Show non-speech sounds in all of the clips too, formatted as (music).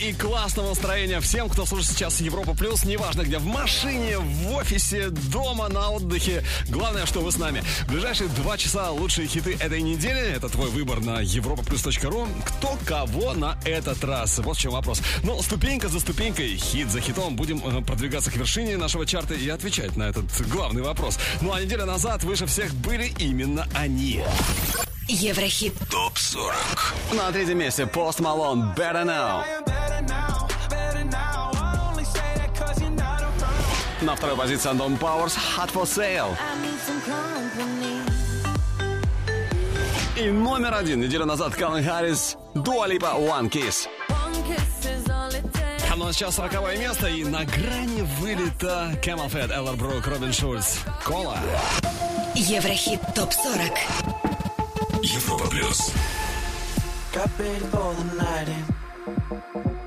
и классного настроения всем, кто слушает сейчас Европа Плюс, неважно где, в машине, в офисе, дома, на отдыхе. Главное, что вы с нами. В ближайшие два часа лучшие хиты этой недели. Это твой выбор на europaplus.ru. Кто кого на этот раз? Вот в чем вопрос. Ну, ступенька за ступенькой, хит за хитом будем э, продвигаться к вершине нашего чарта и отвечать на этот главный вопрос. Ну, а неделя назад выше всех были именно они. Еврохит ТОП 40. На третьем месте Post Malone Better Now. На второй позиции Антон Powers Hot for Sale. И номер один неделю назад Калвин Харрис Дуа Липа One Kiss. А ну а сейчас 40 место и на грани вылета Camel Fat, Эллар Брук, Робин Шульц. Кола. Еврохит ТОП-40 Европа Плюс. Got the night in.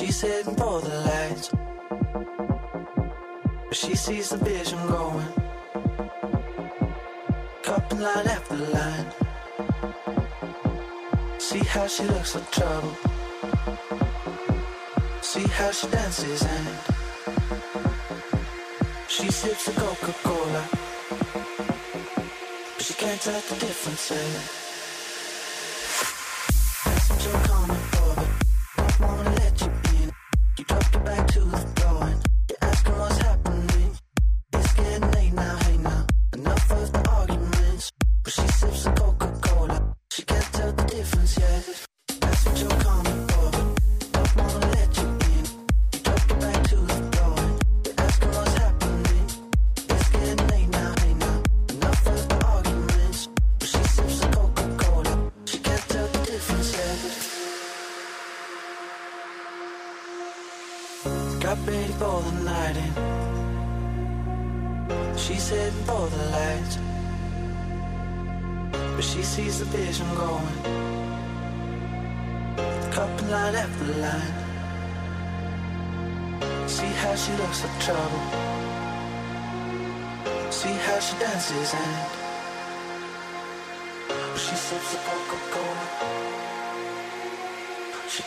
She's heading for the lights. But she sees the vision going. Cupping line after line. See how she looks like trouble. See how she dances and she sips the Coca-Cola. But she can't tell the difference. Eh?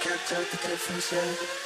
Can't tell the difference yet.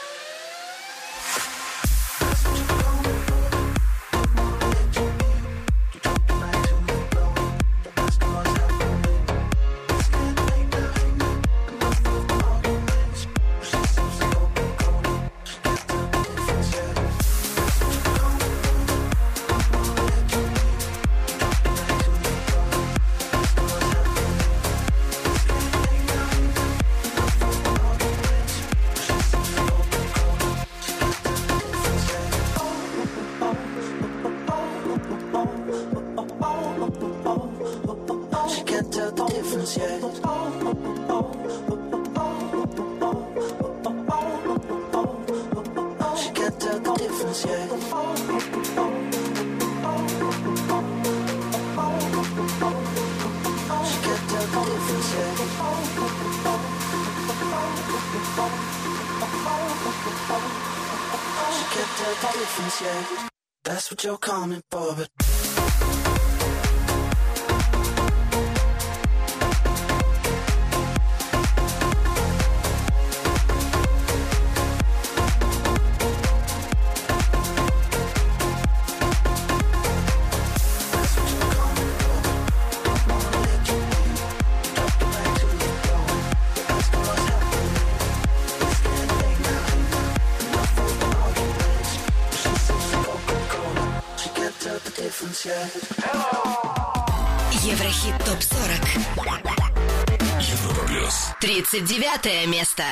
39 место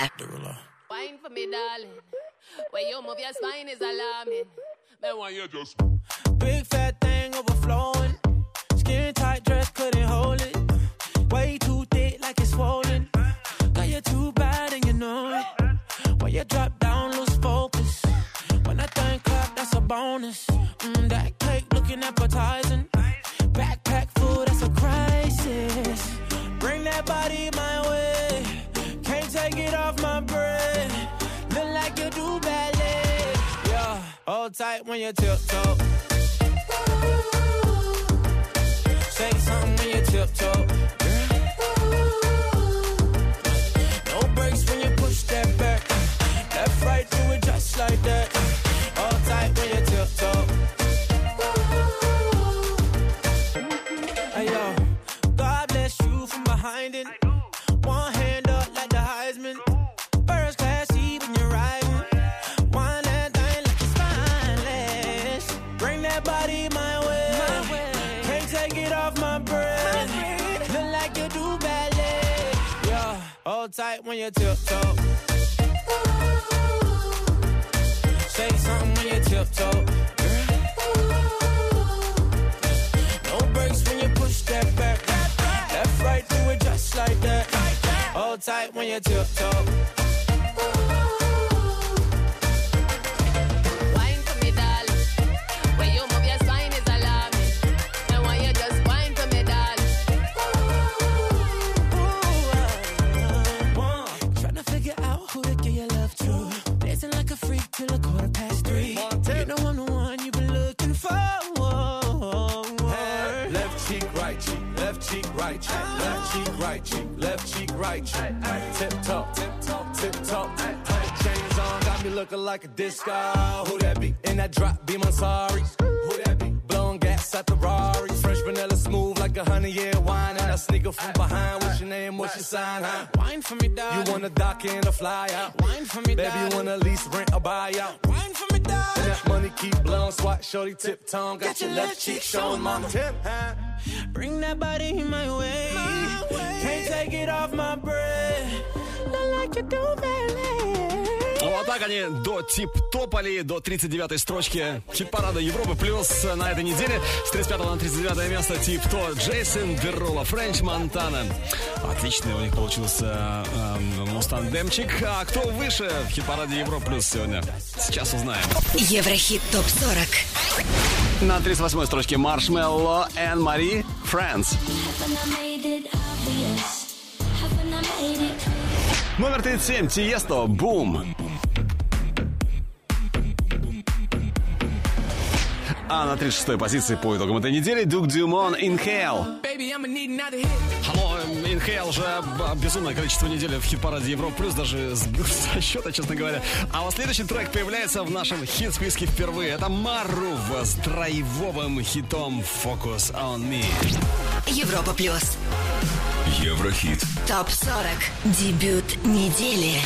Wine for me, darling. When you move your spine is alarming. Then why you just Big fat thing overflowing. Skin tight dress couldn't hold it. Way too thick like it's swollen. Got you too bad and you know it. When you drop when you tiptoe. Say something when you tiptoe. Tight when you tiptoe. Say something when you tiptoe. No brakes when you push that back. Left, right, do it just like that. Hold tight when you tiptoe. Cheek, right cheek, left cheek, right cheek. Tip top, tip top, tip top. Chains on, got me looking like a disco. Who that be? In that drop, be my sorry. Who that be? Blowing gas at the Rari. Vanilla smooth like a honey year wine. And I sneak up from behind. What's your name? What's your sign? Huh? Wine for me, darling. You wanna dock in or fly out? Wine for me, Baby, you wanna lease, rent, or buy out? Wine for me, And that money keep blowing, swat, shorty, tip tongue. Got, your left cheek showing, mama. Tip, huh? Bring that body in my way. Can't take it off my breath. Look like you do ballet. Вот так они до тип-топали, до 39-й строчки хит-парада Европы. Плюс на этой неделе с 35 на 39 место тип-то Джейсон Дерула, Френч Монтана. Отличный у них получился э, Мустандемчик. А кто выше в хит-параде Европы Плюс сегодня? Сейчас узнаем. Еврохит ТОП-40. На 38-й строчке Маршмелло и Мари Friends. Номер 37 Тиесто Бум. А на 36-й позиции по итогам этой недели Дук Дюмон Inhale. Алло, Inhale уже безумное количество недель в хит-параде Европа Плюс, даже сбил (laughs) со счета, честно говоря. А вот следующий трек появляется в нашем хит-списке впервые. Это Марув с драйвовым хитом Focus on Me. Европа Плюс. Еврохит. ТОП-40. Дебют недели.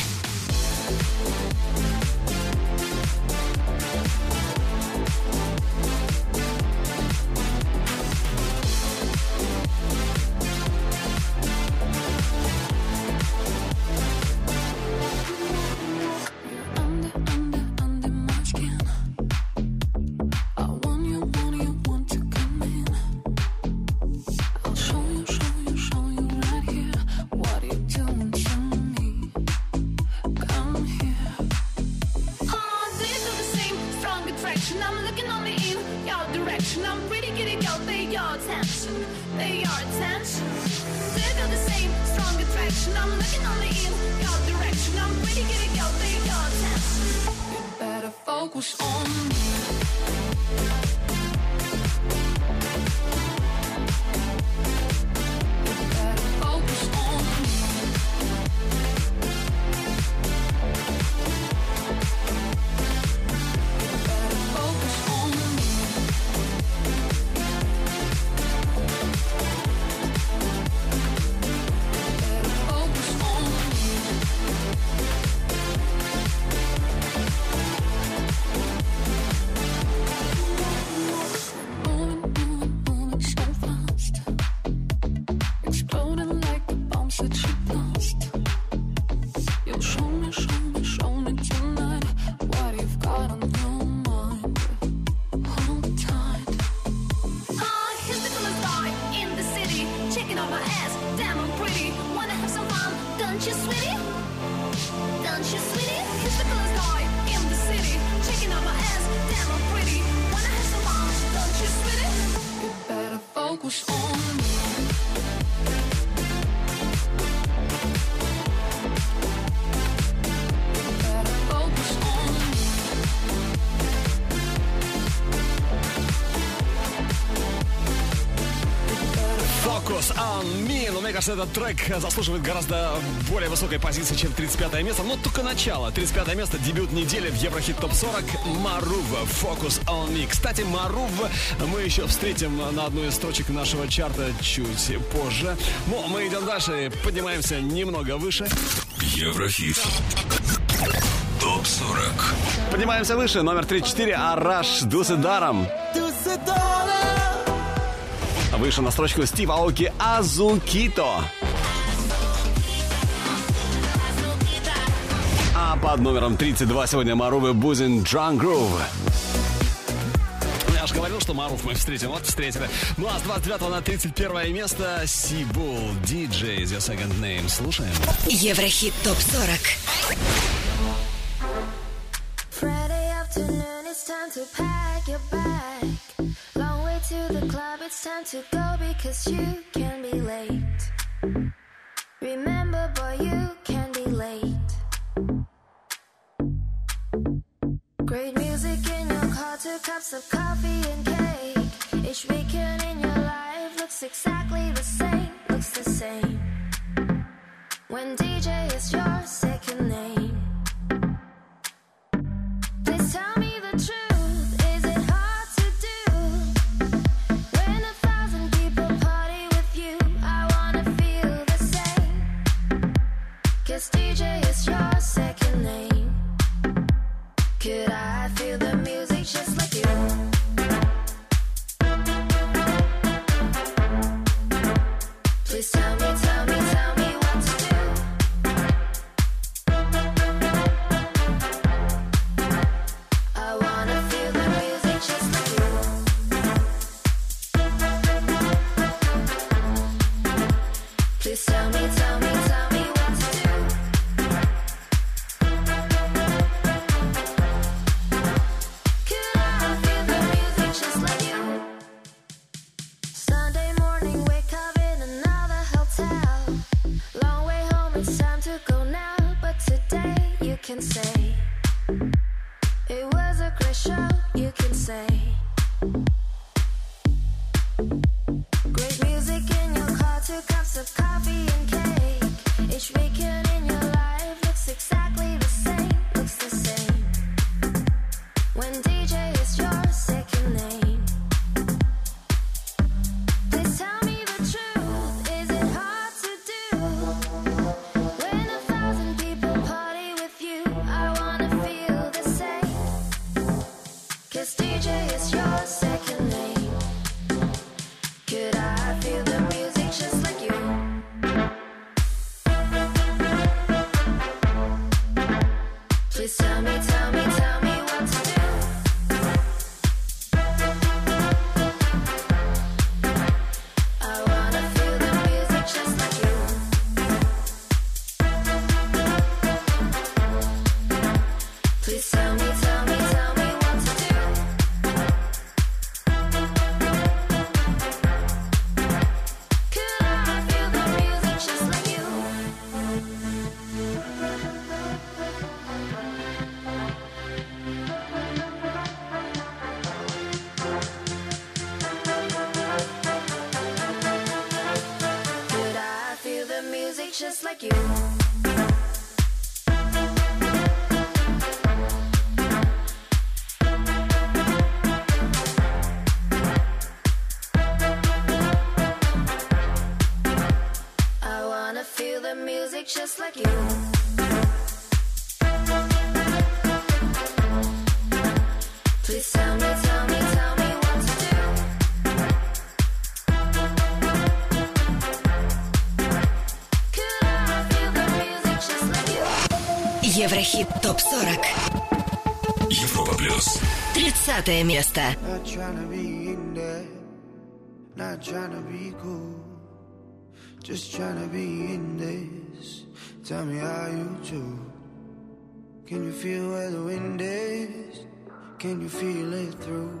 этот трек заслуживает гораздо более высокой позиции, чем 35 место. Но только начало. 35 место, дебют недели в Еврохит Топ 40. Марува, Focus on Me. Кстати, Марув мы еще встретим на одной из строчек нашего чарта чуть позже. Но мы идем дальше, поднимаемся немного выше. Еврохит. Топ 40. Поднимаемся выше, номер 34, Араш Дусидаром. даром выше на строчку Стива Аоки «Азукито». А под номером 32 сегодня Марувы Бузин «Drunk Groove». Я же говорил, что Маруф мы встретим. Вот встретили. Ну а с 29 на 31 место Сибул, диджей, The Second Name. Слушаем. Еврохит ТОП-40. to go because you can say. ТОП-40 Европа Плюс. 30 место. Not trying to be cool. Just trying to be in this. Tell me how you do. Can you feel where the wind is? Can you feel it through?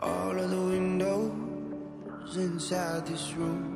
All of the windows inside this room.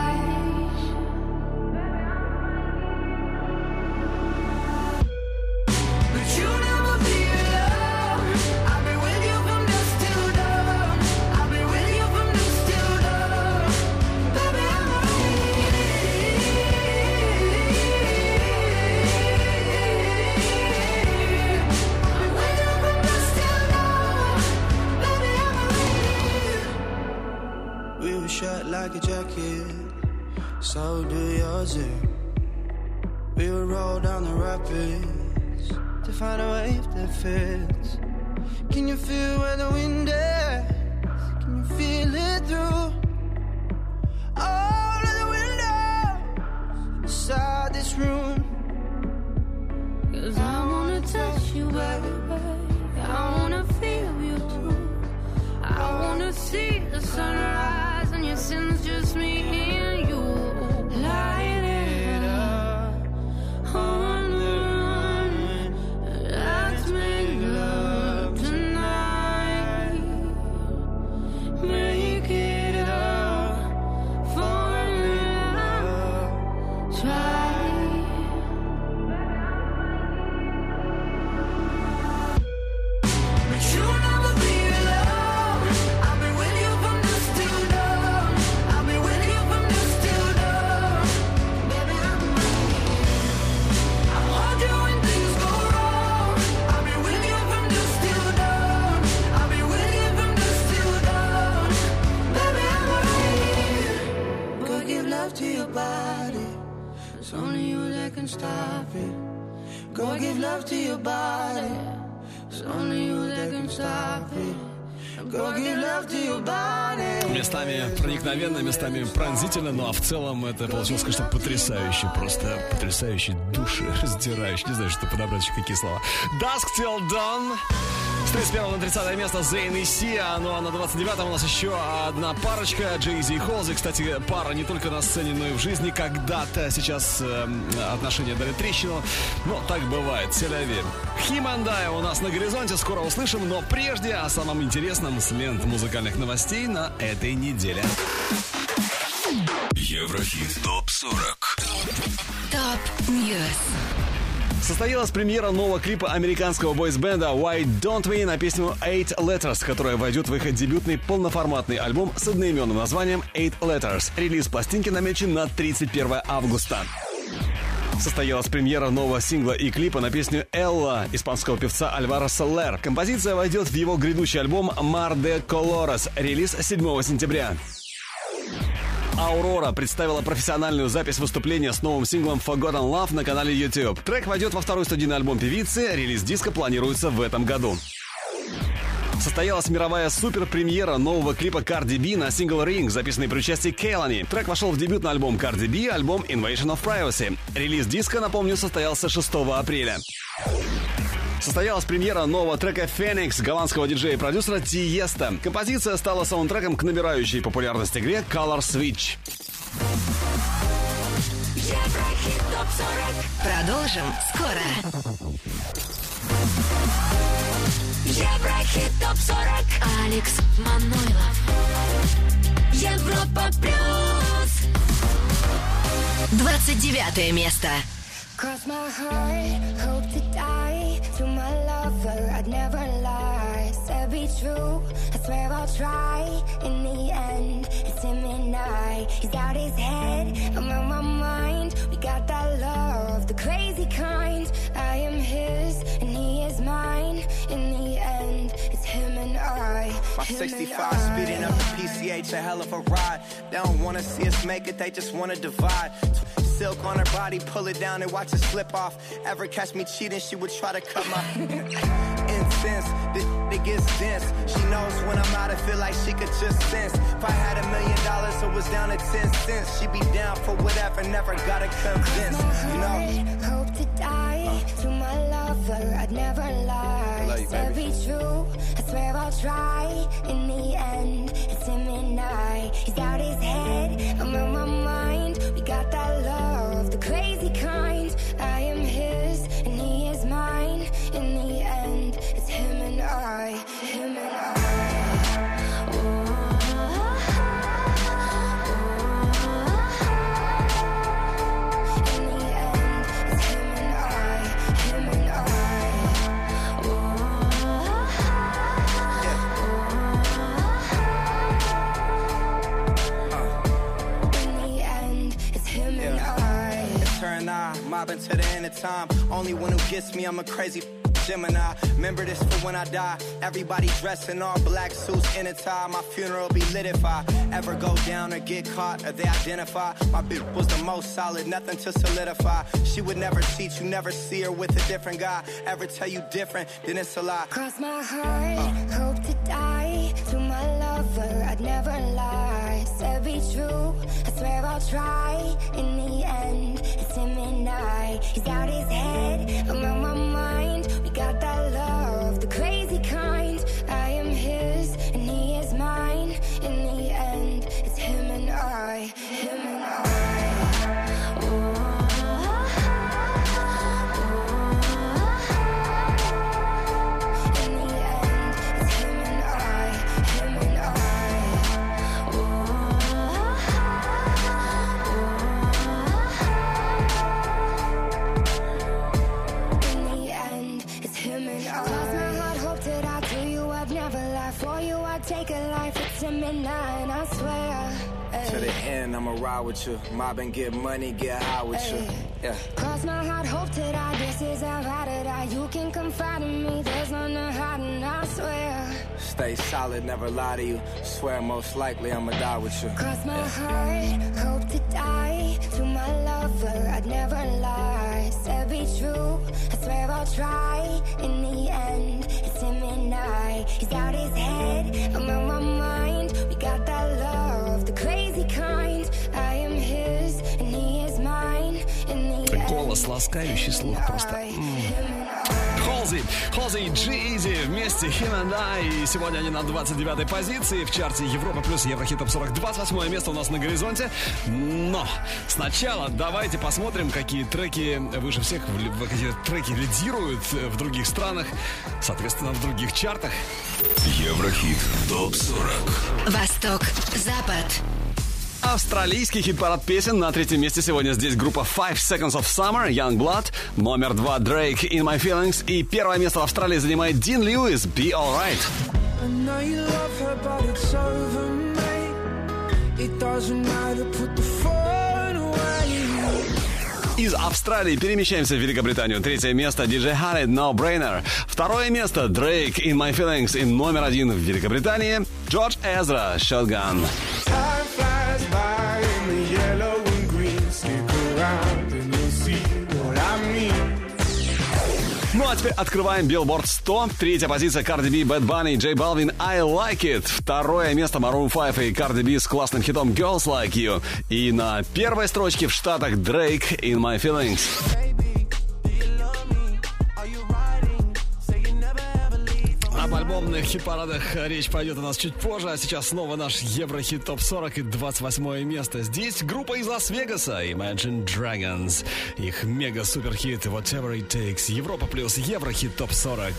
пронзительно, ну а в целом это получилось, конечно, потрясающе, просто потрясающе, души раздирающий. Не знаю, что подобрать еще какие слова. Dusk Till Dawn. С 31 на 30 место Зейн и Сия. Ну а на 29 у нас еще одна парочка Джейзи и Холзи. Кстати, пара не только на сцене, но и в жизни. Когда-то сейчас э, отношения дали трещину. Но так бывает. Селяви. Химандая у нас на горизонте. Скоро услышим. Но прежде о самом интересном с лент музыкальных новостей на этой неделе. Еврохит ТОП-40 Top News. Состоялась премьера нового клипа американского бойсбенда Why Don't We на песню Eight Letters, которая войдет в их дебютный полноформатный альбом с одноименным названием Eight Letters. Релиз пластинки намечен на 31 августа. Состоялась премьера нового сингла и клипа на песню «Ella» испанского певца Альвара Солер. Композиция войдет в его грядущий альбом «Mar de Colores», релиз 7 сентября. Аурора представила профессиональную запись выступления с новым синглом Forgotten Love на канале YouTube. Трек войдет во второй студийный альбом певицы, релиз диска планируется в этом году. Состоялась мировая супер-премьера нового клипа Cardi B на сингл Ring, записанный при участии Кейлани. Трек вошел в дебютный альбом Cardi B, альбом Invasion of Privacy. Релиз диска, напомню, состоялся 6 апреля. Состоялась премьера нового трека Phoenix голландского диджея и продюсера Тиеста. Композиция стала саундтреком к набирающей популярность игре Color Switch. Еврохит ТОП-40. Продолжим скоро. Еврохит ТОП-40. Алекс Манойлов. Европа Плюс. 29 место. Cross my heart, hope to die. To my lover, I'd never lie. Said be true, I swear I'll try. In the end, it's him and I. He's out his head, I'm on my mind. We got that love, the crazy kind. I am his, and he is mine. In the end, it's him and I. My him 65 I. speeding up the PCH, a hell of a ride. They don't wanna see us make it, they just wanna divide. Silk on her body, pull it down and watch it slip off. Ever catch me cheating, she would try to cut my (laughs) incense. This it gets dense. She knows when I'm out, I feel like she could just sense. If I had a million dollars, it was down to 10 cents. She'd be down for whatever, never gotta convince. You know? Hope to die uh. to my lover. I'd never lie. Love you, Said be true. I swear I'll try. In the end, it's him and I. He's out his head. I'm on my mind got that love, the crazy kind. I am his and he is mine. In the end, it's him and I. of time. Only one who gets me, I'm a crazy Gemini. Remember this for when I die. Everybody dressed in all black suits in a tie. My funeral be lit if I ever go down or get caught or they identify. My bitch was the most solid, nothing to solidify. She would never cheat, you never see her with a different guy. Ever tell you different, then it's a lie. Cross my heart, hope to die. To my lover, I'd never lie. Said be true, I swear I'll try. In the end, it's him and I. He's out his head, I'm my mind. We got that love, the crazy kind. I am his, and he is mine. In the end, it's him and I. Him and In with you. Mob and get money, get high with you. Yeah. Cross my heart, hope to die. This is how I to die. You can confide in me. There's none to hide, and I swear. Stay solid, never lie to you. Swear most likely I'ma die with you. Cross my heart, hope to die. To my lover, I'd never lie. Said be true, I swear I'll try. In the end, it's him and I. He's out his head, I'm on my mind. We got that love, ласкающий слух просто. Холзи, Холзи и Джизи вместе Him and I. И сегодня они на 29-й позиции в чарте Европа плюс Еврохит Топ 40. 28 место у нас на горизонте. Но сначала давайте посмотрим, какие треки выше всех, какие треки лидируют в других странах, соответственно, в других чартах. Еврохит ТОП-40 Восток, Запад. Австралийский хит-парад песен на третьем месте сегодня здесь группа Five Seconds of Summer, Young Blood, номер два Drake, In My Feelings и первое место в Австралии занимает Дин Льюис, Be Alright. It doesn't matter, put the. Из Австралии перемещаемся в Великобританию. Третье место DJ Khaled No Brainer. Второе место Drake In My Feelings. И номер один в Великобритании Джордж Эзра Shotgun. Time flies by а теперь открываем Billboard 100. Третья позиция Cardi B, Bad Bunny, J Balvin, I Like It. Второе место Maroon 5 и Cardi B с классным хитом Girls Like You. И на первой строчке в Штатах Drake In My Feelings. Об альбомных хит-парадах речь пойдет у нас чуть позже, а сейчас снова наш Еврохит ТОП 40 и 28 место. Здесь группа из Лас-Вегаса, Imagine Dragons. Их мега-супер-хит Whatever It Takes. Европа плюс Еврохит ТОП 40.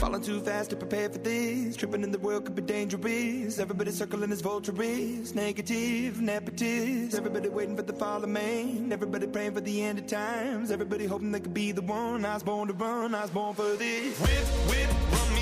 Falling too fast to prepare for this. Tripping in the world could be dangerous. Everybody circling as vultures. Negative, nepotist. Everybody waiting for the fall of man. Everybody praying for the end of times. Everybody hoping they could be the one. I was born to run. I was born for this. Whip, whip, run me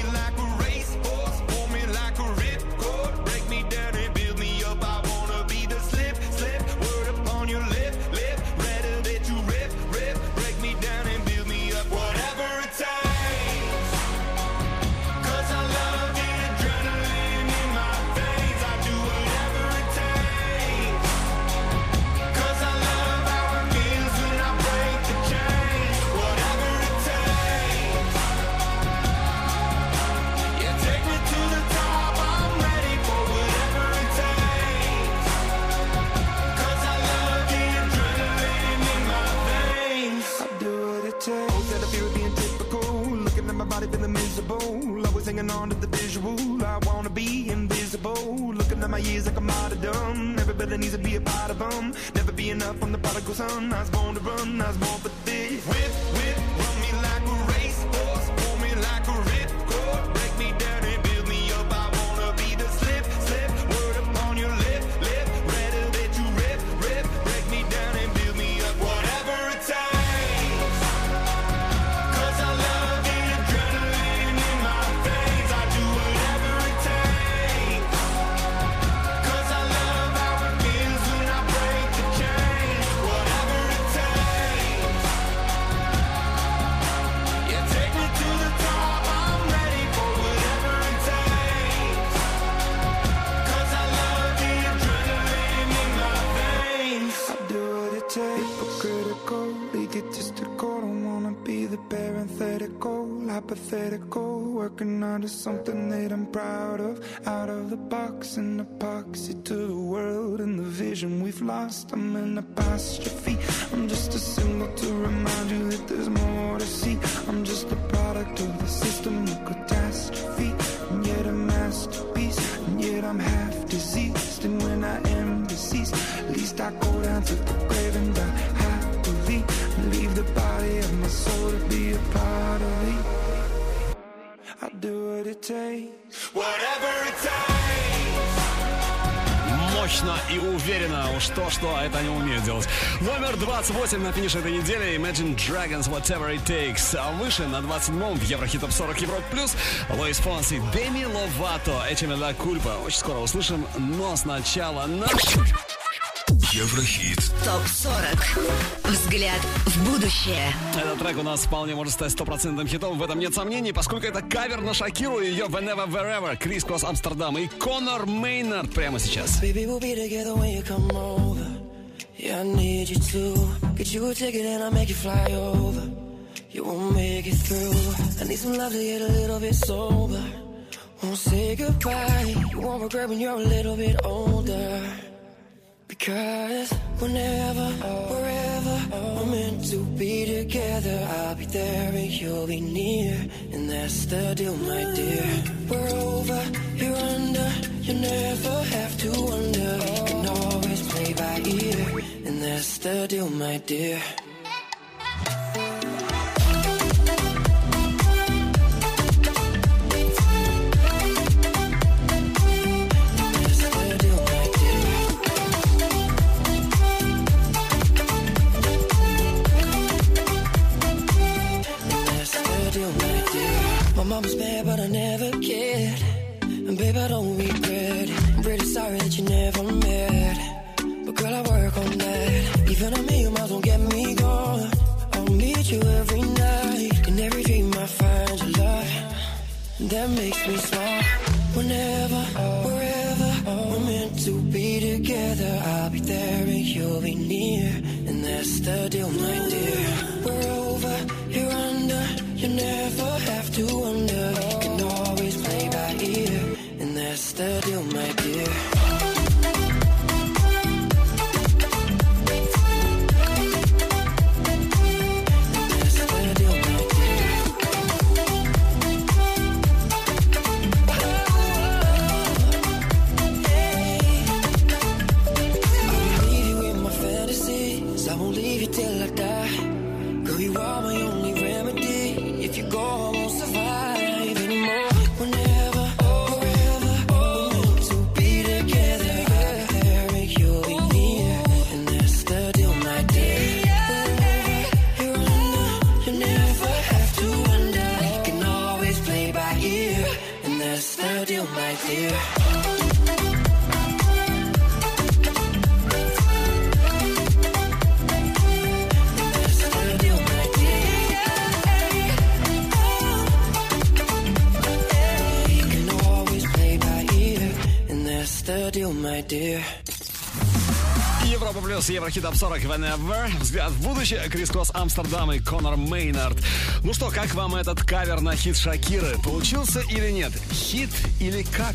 Номер 28 на финише этой недели. Imagine Dragons Whatever It Takes. А выше на 27-м в Еврохит Топ 40 Европ Плюс. Луис Фонси, Деми Ловато, Эчеме Ла Кульпа. Очень скоро услышим, но сначала наш... Еврохит. ТОП 40. Взгляд в будущее. Этот трек у нас вполне может стать стопроцентным хитом, в этом нет сомнений, поскольку это кавер на Шакиру и ее Whenever Wherever, Крис Кросс Амстердам и Конор Мейнард прямо сейчас. Baby, we'll Yeah, I need you to get you a ticket and I'll make you fly over. You won't make it through. I need some love to get a little bit sober. Won't say goodbye. You won't regret when you're a little bit older. Because whenever, wherever we're meant to be together, I'll be there and you'll be near. And that's the deal, my dear. We're over, you're under, you never have to wonder. You can always play by ear. That's the deal, my dear. The That makes me smile. Whenever, wherever, we're meant to be together. I'll be there and you'll be near. And that's the deal, my dear. My dear. Европа плюс Еврохит Топ 40 Whenever. Взгляд в будущее. Крис Кросс Амстердам и Конор Мейнард. Ну что, как вам этот кавер на хит Шакиры? Получился или нет? Хит или как?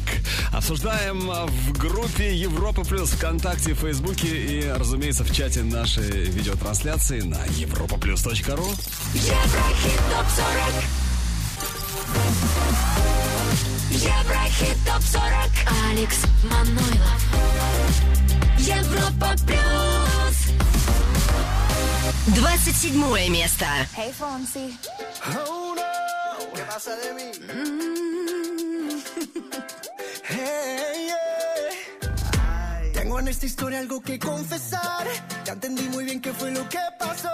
Обсуждаем в группе Европа плюс ВКонтакте, Фейсбуке и, разумеется, в чате нашей видеотрансляции на europaplus.ru. Еврохит топ 40. Еврохит топ 40. Алекс Манойлов. Европа плюс. 27 место. Hey, Fonsi. Oh no, ¿qué pasa de mí? Hey, yeah. Tengo (laughs) en esta historia algo que confesar. Ya entendí muy bien qué fue lo que pasó.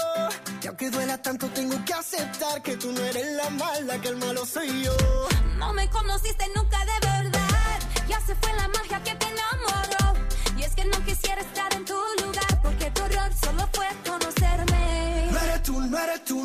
Y aunque duela tanto, tengo que aceptar que tú no eres la mala, que el malo soy yo. No me conociste nunca de verdad. Ya se fue la magia que te enamoró. Y es que no quisiera estar en tu lugar. Porque tu error solo fue conocerme. No eres tú,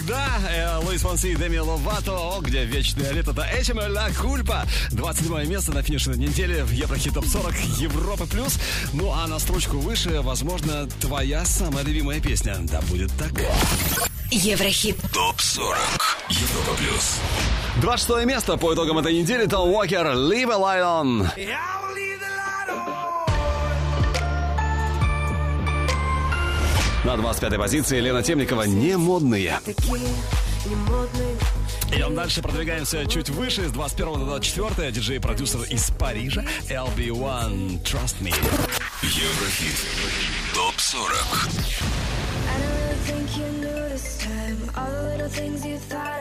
всегда. Э, Луис Фонси и Деми Ловато. О, где вечное лето. Это Эчима Ла Кульпа. 27 место на финишной неделе в Еврохит Топ 40 Европы Плюс. Ну а на строчку выше, возможно, твоя самая любимая песня. Да будет так. Еврохит. Топ 40. Европа Плюс. 26 место по итогам этой недели. Том Уокер. Leave a light on. На 25-й позиции Лена Темникова «Не модные». Идем дальше, продвигаемся чуть выше, с 21 до 24 диджей-продюсер из Парижа LB1 Trust Me. Еврохит. Топ 40. All the little things you thought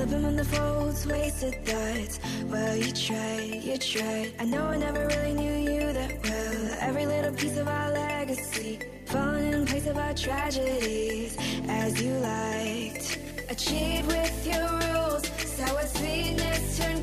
Slipping on the folds, wasted thoughts. Well, you tried, you tried. I know I never really knew you that well. Every little piece of our legacy Falling in place of our tragedies. As you liked Achieved with your rules. Sour sweetness turned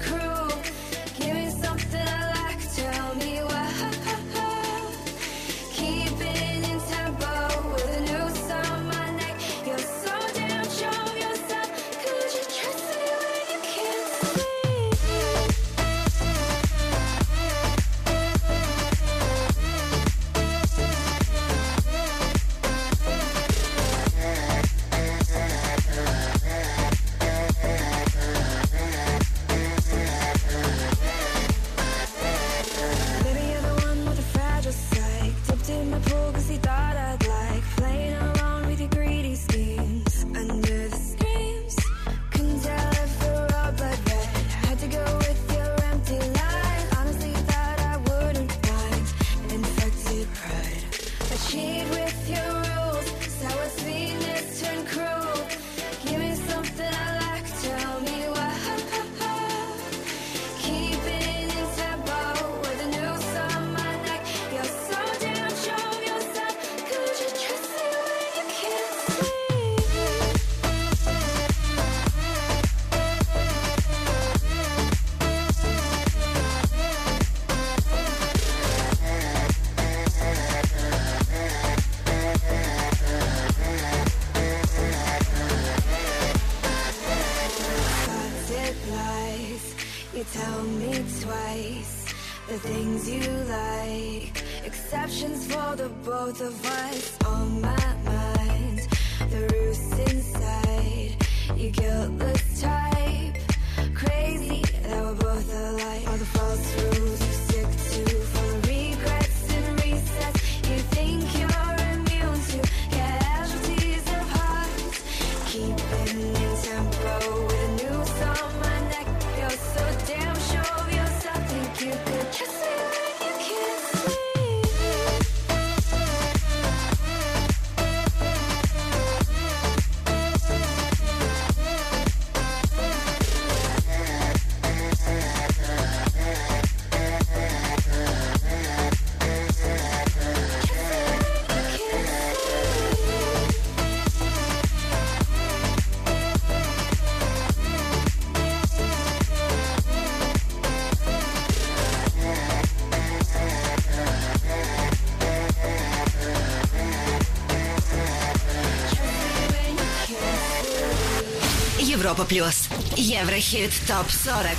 Европа плюс. Еврохит топ 40.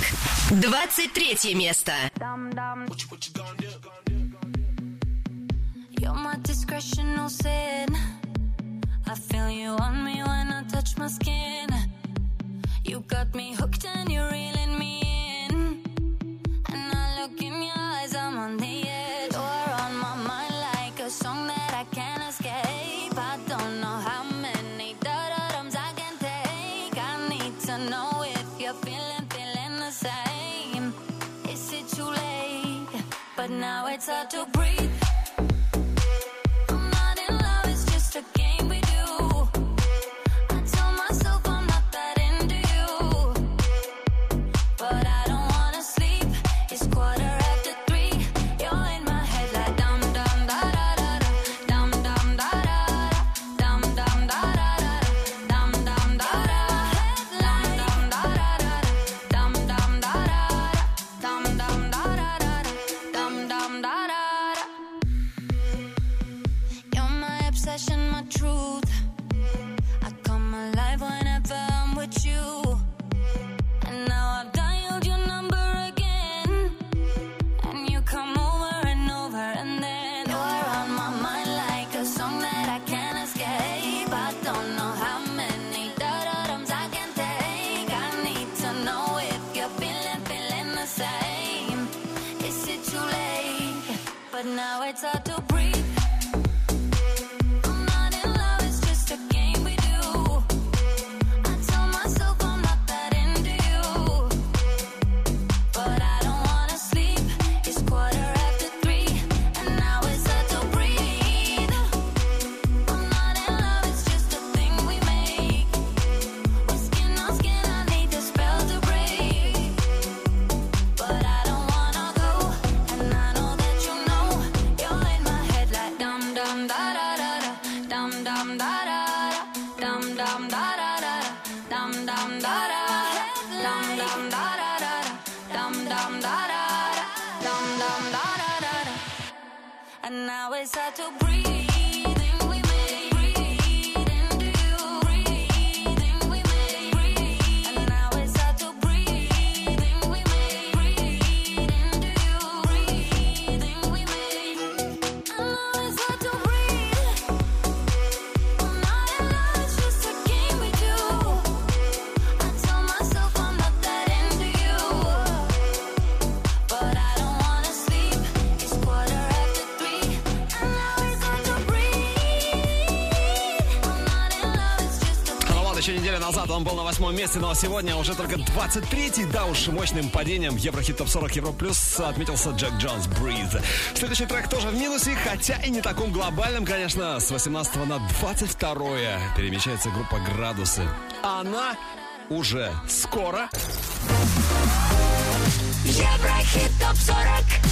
23 место. You're my discretional sin. I feel you on me when I touch my skin. You got me hooked and you're reeling me восьмом месте, но сегодня уже только 23-й. Да уж, мощным падением Еврохит Топ 40 Евро Плюс отметился Джек Джонс Breathe. Следующий трек тоже в минусе, хотя и не таком глобальном, конечно. С 18 на 22 перемещается группа Градусы. Она уже скоро. Еврохит ТОП-40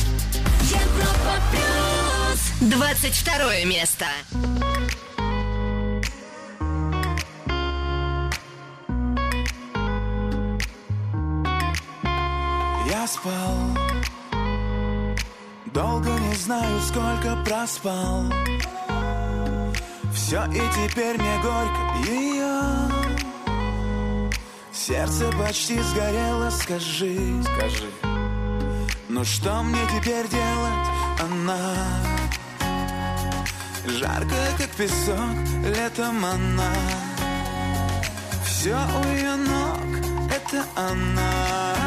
Европа Плюс 22 место Я спал Долго не знаю, сколько проспал. Все и теперь мне горько ее Сердце почти сгорело, скажи. Скажи. Ну что мне теперь делать, она Жарко, как песок, летом она. Все у ее ног, это она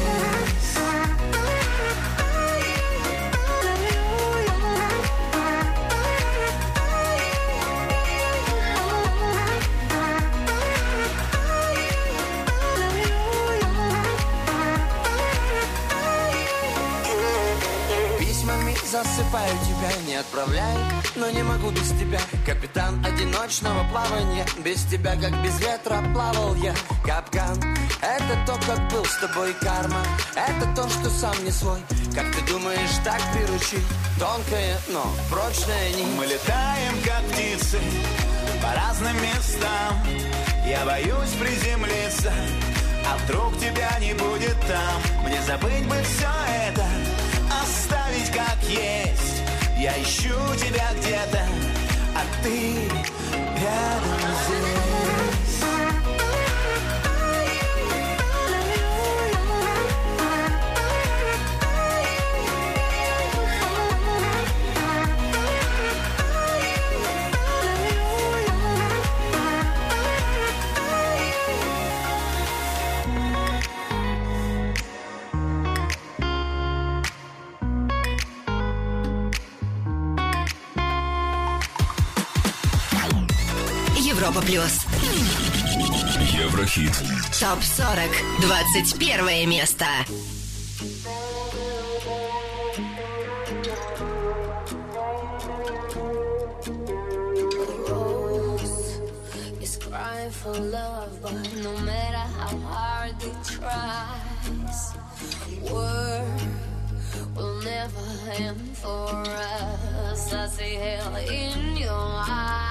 засыпаю тебя, не отправляю Но не могу без тебя. Капитан одиночного плавания. Без тебя, как без ветра, плавал я. Капкан Это то, как был с тобой карма. Это то, что сам не свой. Как ты думаешь, так приручить? Тонкая, но прочная нить Мы летаем, как птицы По разным местам. Я боюсь приземлиться А вдруг тебя не будет там. Мне забыть бы все это Оставить как есть. Я ищу тебя где-то А ты рядом здесь Европа плюс. Еврохит. Топ 40. 21 место. for love, but no matter how hard they tries, word will never end for us. I see hell in your eyes.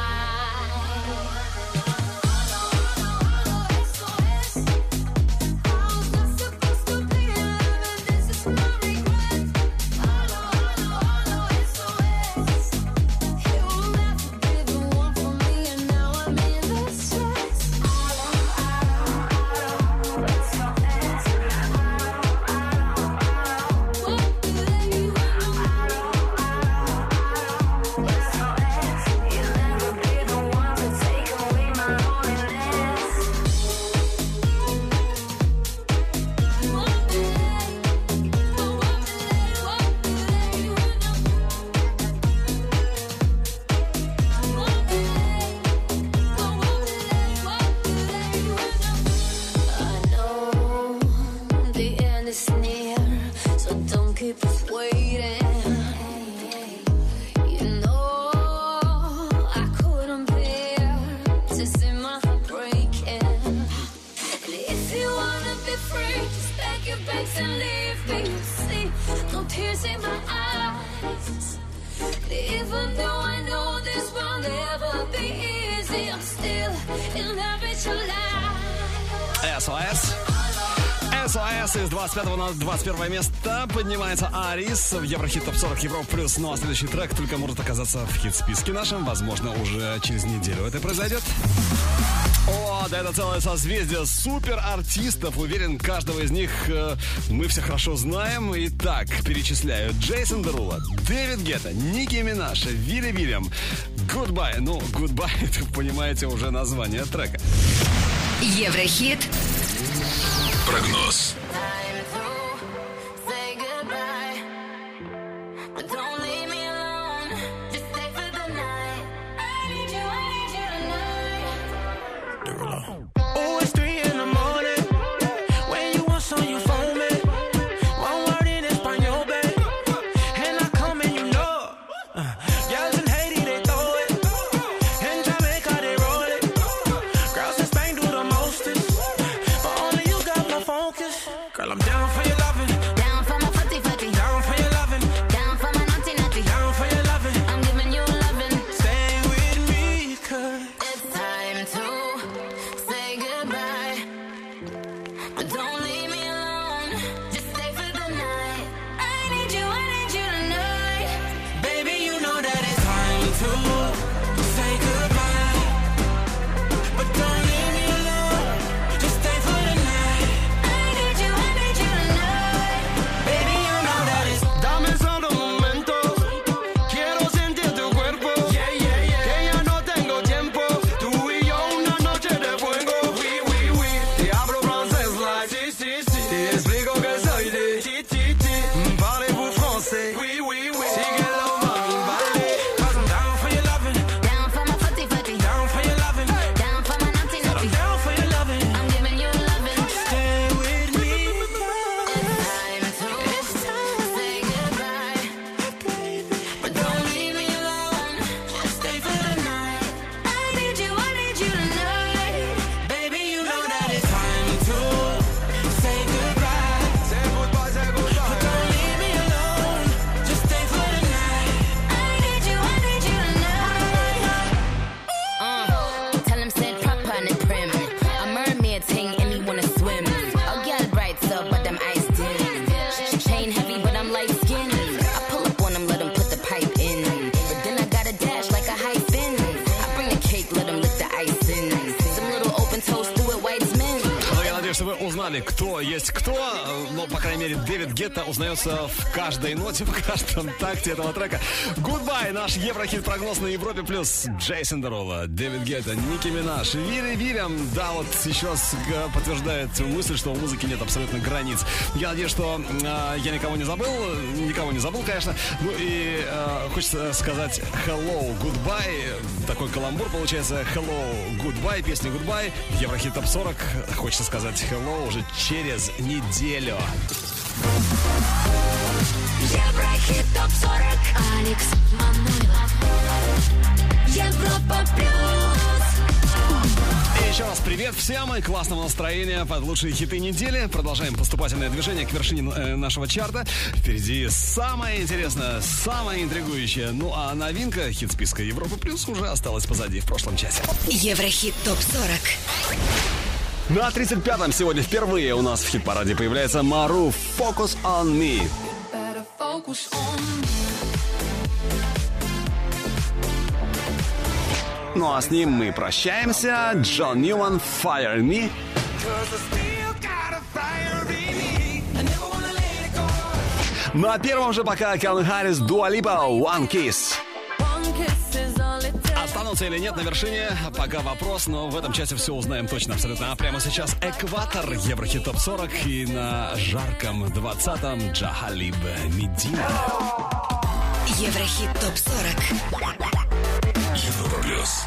СОС а, из 25 на 21 место поднимается Арис в Еврохит Топ 40 Европ плюс. Ну а следующий трек только может оказаться в хит-списке нашем. Возможно, уже через неделю это произойдет. О, да это целое созвездие супер артистов. Уверен, каждого из них э, мы все хорошо знаем. Итак, перечисляю. Джейсон Дерула, Дэвид Гетта, Ники Минаша, Вилли Вильям. Goodbye. Ну, goodbye, (laughs) это, понимаете, уже название трека. Еврохит Прогноз. Узнается в каждой ноте, (laughs) в каждом такте этого трека. Goodbye, наш Еврохит-прогноз на Европе+. плюс Джейсон Дерула, Дэвид Гетта, Ники Минаж, Вилли Вильям. Да, вот еще э, подтверждает мысль, что в музыке нет абсолютно границ. Я надеюсь, что э, я никого не забыл. Никого не забыл, конечно. Ну и э, хочется сказать hello, goodbye. Такой каламбур получается. Hello, goodbye. Песня goodbye. Еврохит топ 40. Хочется сказать hello уже через неделю. Еврохит ТОП-40 Алекс Манойлов Европа Плюс еще раз привет всем и классного настроения под лучшие хиты недели. Продолжаем поступательное движение к вершине э, нашего чарта. Впереди самое интересное, самое интригующее. Ну а новинка хит-списка Европы Плюс уже осталась позади в прошлом часе. Еврохит ТОП-40. На 35-м сегодня впервые у нас в хит-параде появляется Мару «Focus on Me». Ну а с ним мы прощаемся. Джон Ньюман «Fire Me». Ну а первым же пока Калвин Харрис «Дуалипа One Kiss». Останутся или нет на вершине, пока вопрос, но в этом часе все узнаем точно абсолютно. А прямо сейчас экватор Еврохит ТОП 40 и на жарком 20-м Джахалиб Медина. Еврохит ТОП-40. Европа плюс.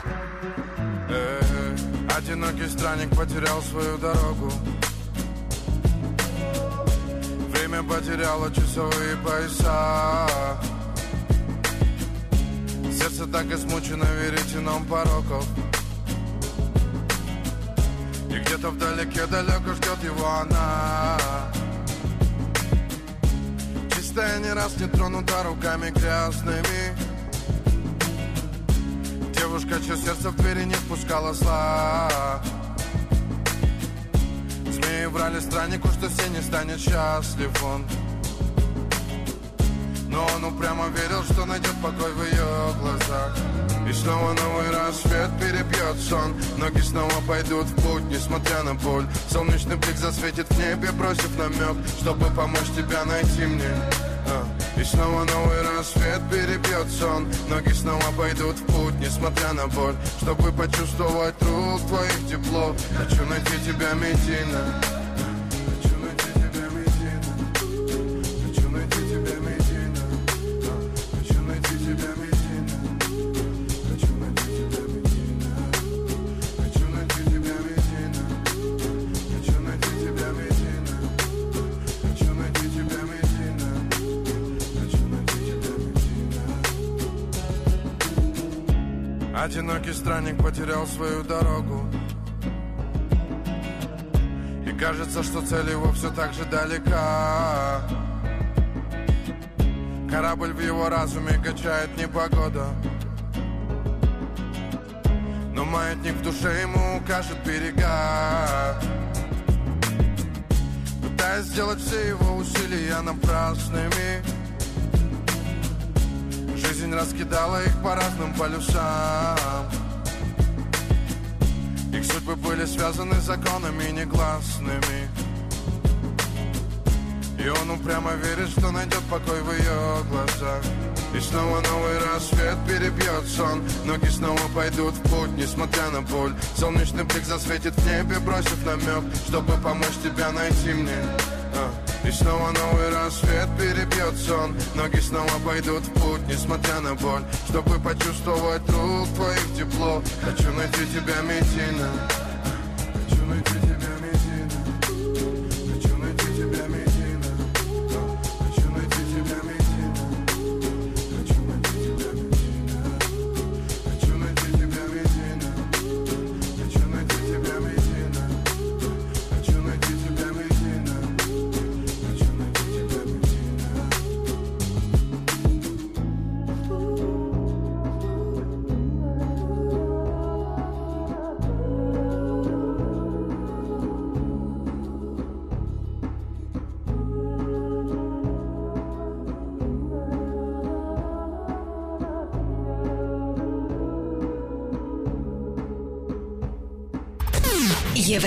Э, Одинокий странник потерял свою дорогу Время потеряло часовые пояса Сердце так измучено веретеном пороков. И где-то вдалеке далеко ждет его она. Чистая не раз не тронута руками грязными. Девушка, чье сердце в двери не впускала зла. Змеи врали страннику, что все не станет счастлив он Но он упрямо верил, что найдет покой в ее глазах. И снова новый рассвет перебьет сон. Ноги снова пойдут в путь, несмотря на боль. Солнечный блик засветит в небе, бросив намек Чтобы помочь тебя найти мне. А. И снова новый рассвет перебьет сон. Ноги снова пойдут в путь, несмотря на боль. Чтобы почувствовать рук твоих тепло Хочу найти тебя, Медина Одинокий странник потерял свою дорогу. И кажется, что цель его все так же далека. Корабль в его разуме качает непогода. Но маятник в душе ему укажет берега. Пытаясь сделать все его усилия напрасными Жизнь раскидала их по разным полюсам. Их судьбы были связаны законами негласными. И он упрямо верит, что найдет покой в ее глазах. И снова новый рассвет перебьет сон. Ноги снова пойдут в путь, несмотря на боль. Солнечный блик засветит в небе, бросив намек Чтобы помочь тебя найти мне. И снова новый рассвет перебьет сон Ноги снова пойдут в путь, несмотря на боль. Чтобы почувствовать рук твоих тепло Хочу найти тебя, Медина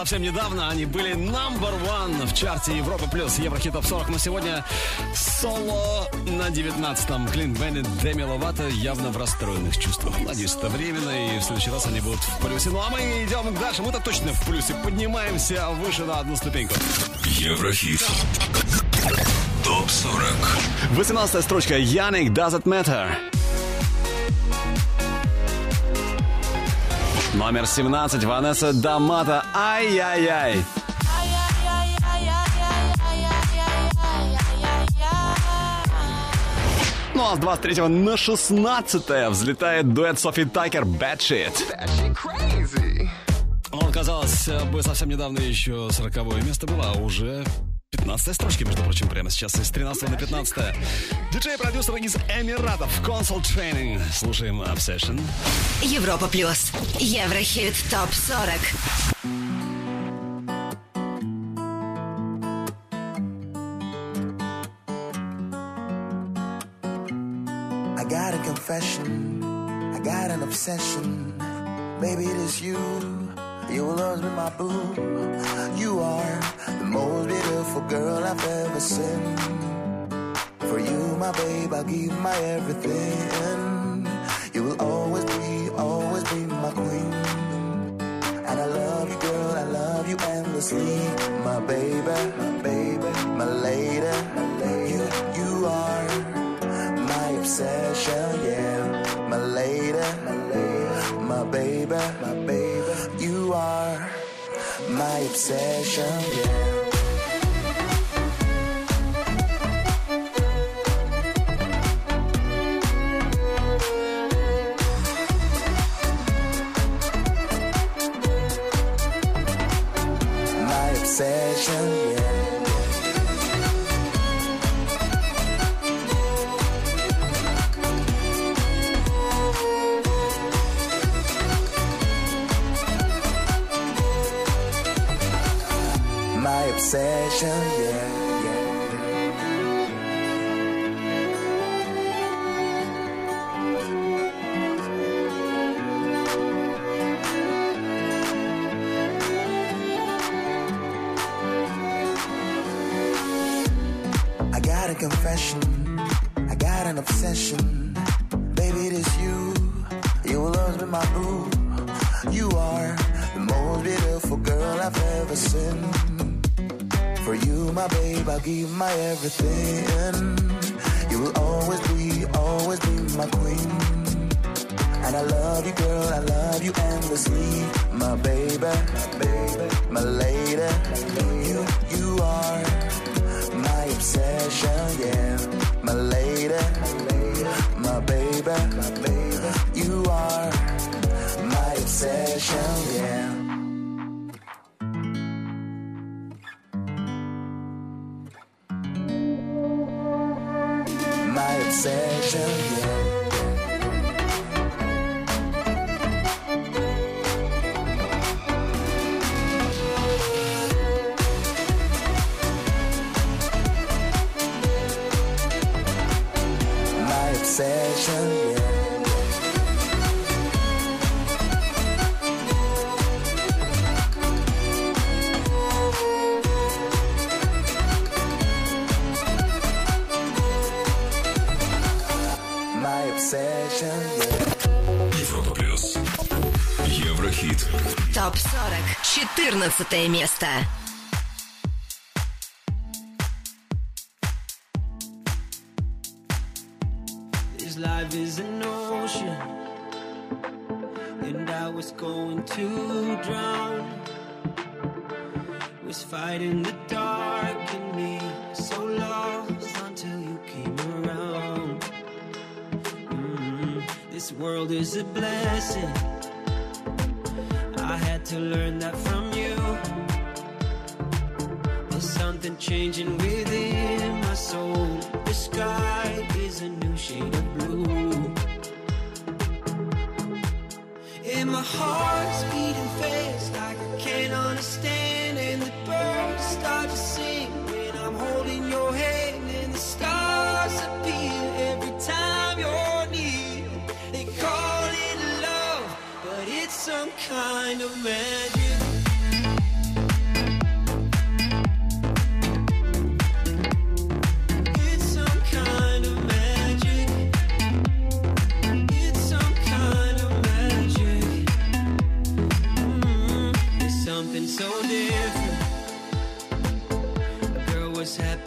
Совсем недавно они были number one в чарте Европа плюс Еврохит Топ 40. Но сегодня соло на 19-м. Клин Беннет, Деми Ловато явно в расстроенных чувствах. Надеюсь, это временно, и в следующий раз они будут в плюсе. Ну а мы идем дальше. Мы-то точно в плюсе. Поднимаемся выше на одну ступеньку. Еврохит. Топ 40. 18 строчка. Яник Doesn't Matter. Номер 17. Ванесса Дамата. Ай-яй-яй. Ну а с 23 на 16 взлетает дуэт Софи Такер Bad Shit. Он, казалось бы, совсем недавно еще 40 место было, а уже 15 строчки, между прочим, прямо сейчас из 13 на 15 Диджей-продюсер из Эмиратов, Console Training. Слушаем Obsession. Европа плюс. Еврохит топ 40. I got a confession, I got an obsession. Baby, it is you. You will always be my boo. You are most beautiful girl I've ever seen. For you, my babe, I'll give my everything. You will always be, always be my queen. And I love you, girl, I love you endlessly. My baby, my baby, my lady. my lady. You, you are my obsession, yeah. My lady, my lady, my baby, my baby. You are my obsession, yeah. 11 место. fast like I can't understand And the birds start to sing. When I'm holding your hand And the stars appear every time you're near. They call it love, but it's some kind of man.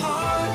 heart.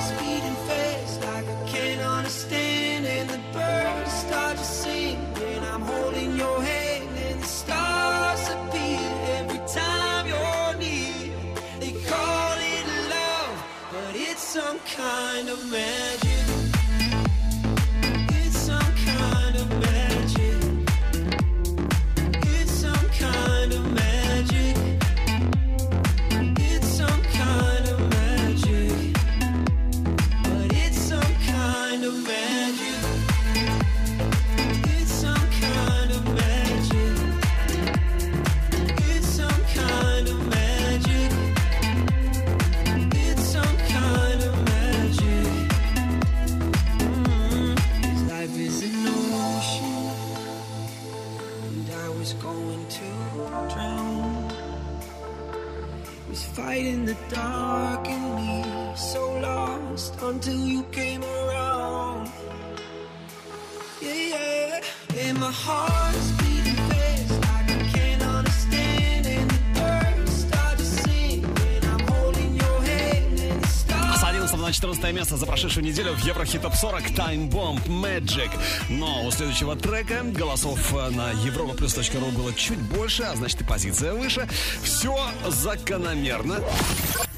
14 место за прошедшую неделю в Еврохит Топ 40 Time Bomb Magic. Но у следующего трека голосов э, на europaplus.ru было чуть больше, а значит и позиция выше. Все закономерно.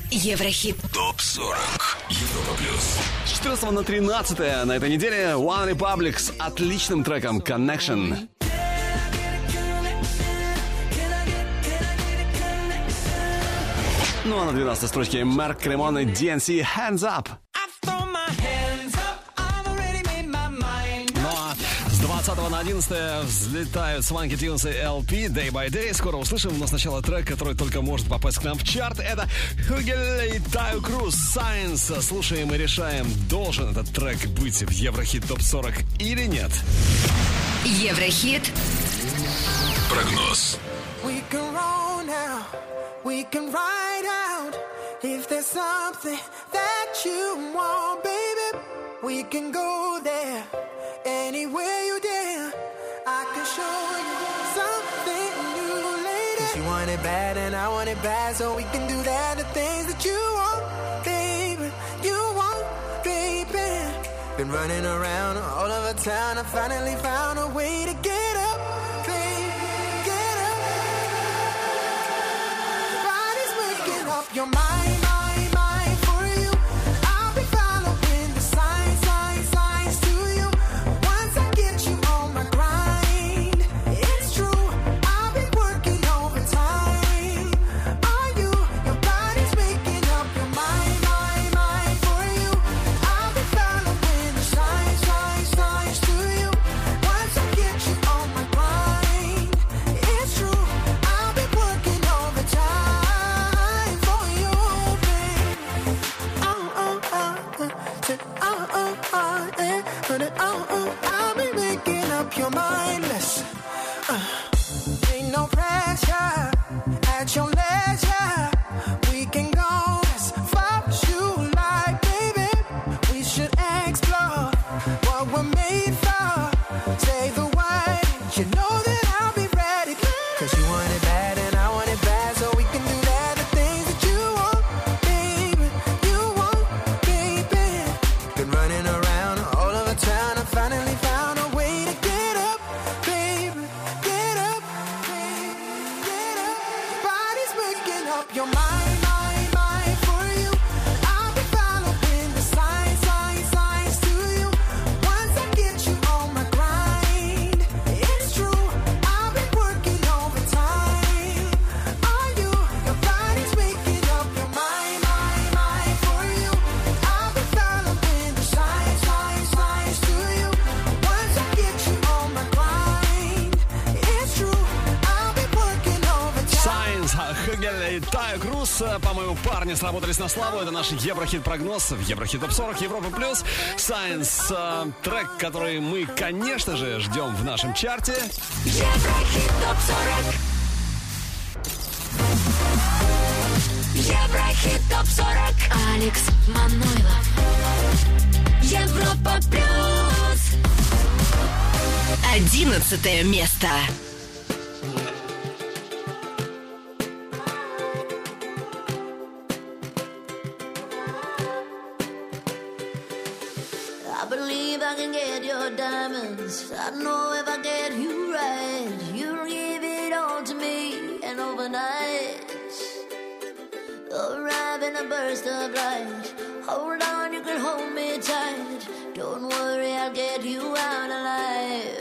Еврохит. Топ 40. Европа плюс. 14 на 13 на этой неделе One Republic с отличным треком Connection. Ну а на 12 строчке Марк Кремон и DNC Hands Up. 10 на 11 взлетают Сванки Тюнс и LP Day by Day. Скоро услышим, но сначала трек, который только может попасть к нам в чарт. Это Хюгель и Таю Круз Сайенс. Слушаем и решаем, должен этот трек быть в Еврохит Топ 40 или нет. Еврохит. Прогноз. We can roll now, we can ride out. If there's something that you want, baby, we can go there. It bad and I want it bad, so we can do that. The things that you want, baby, you want, baby. Been running around all over town, I finally found a way to get up, baby, get up. Body's waking up your mind, you're mindless. Парни сработались на славу. Это наш Еврохит-прогноз в Еврохит Топ 40 Европа Плюс. Сайенс, э, трек, который мы, конечно же, ждем в нашем чарте. Еврохит ТОП 40. Еврохит ТОп 40. Алекс Манойлов. Европа Плюс. Одиннадцатое место. I believe I can get your diamonds. I know if I get you right, you'll give it all to me. And overnight, arrive in a burst of light. Hold on, you can hold me tight. Don't worry, I'll get you out alive.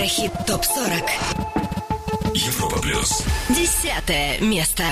Еврохит ТОП-40. Европа Плюс. Десятое место.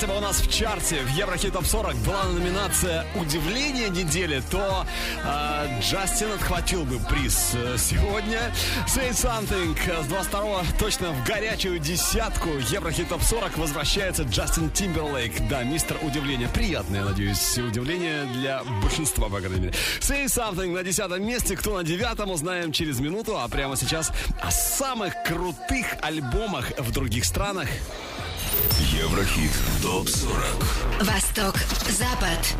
Если бы у нас в чарте в Еврохит Топ 40 была номинация «Удивление недели», то э, Джастин отхватил бы приз э, сегодня. «Say Something» с 22 точно в горячую десятку Еврохит Топ 40 возвращается Джастин Тимберлейк. Да, мистер Удивление. Приятное, надеюсь, удивление для большинства, по крайней мере. «Say Something» на десятом месте. Кто на девятом, узнаем через минуту. А прямо сейчас о самых крутых альбомах в других странах Еврохит ТОП-40 Восток, Запад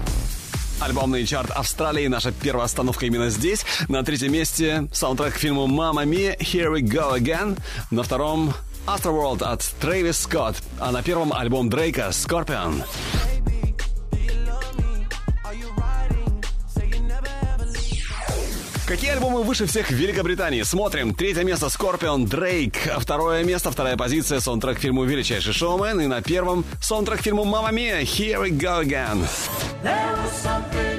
Альбомный чарт Австралии. Наша первая остановка именно здесь. На третьем месте саундтрек к фильму «Мама Ми» «Here we go again». На втором Astroworld от Трэвис Скотт, а на первом альбом Дрейка «Scorpion». Какие альбомы выше всех в Великобритании? Смотрим. Третье место Scorpion Дрейк. Второе место, вторая позиция, саундтрек к фильму «Величайший шоумен». И на первом саундтрек к фильму «Мама Мия» «Here we go again». There was something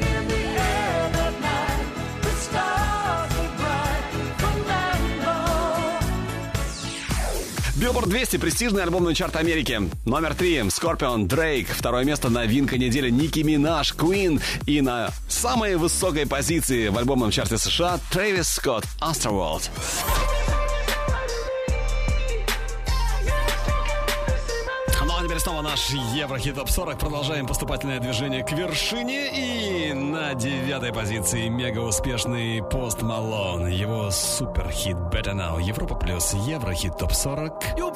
Billboard 200 престижный альбомный чарт Америки. Номер три Scorpion Дрейк. Второе место новинка недели Ники Минаж Queen. И на самой высокой позиции в альбомном чарте США Трэвис Скотт Astroworld. Теперь снова наш Еврохит Топ 40. Продолжаем поступательное движение к вершине. И на девятой позиции мега успешный Пост Малон. Его суперхит Better Now. Европа плюс Еврохит Топ 40. You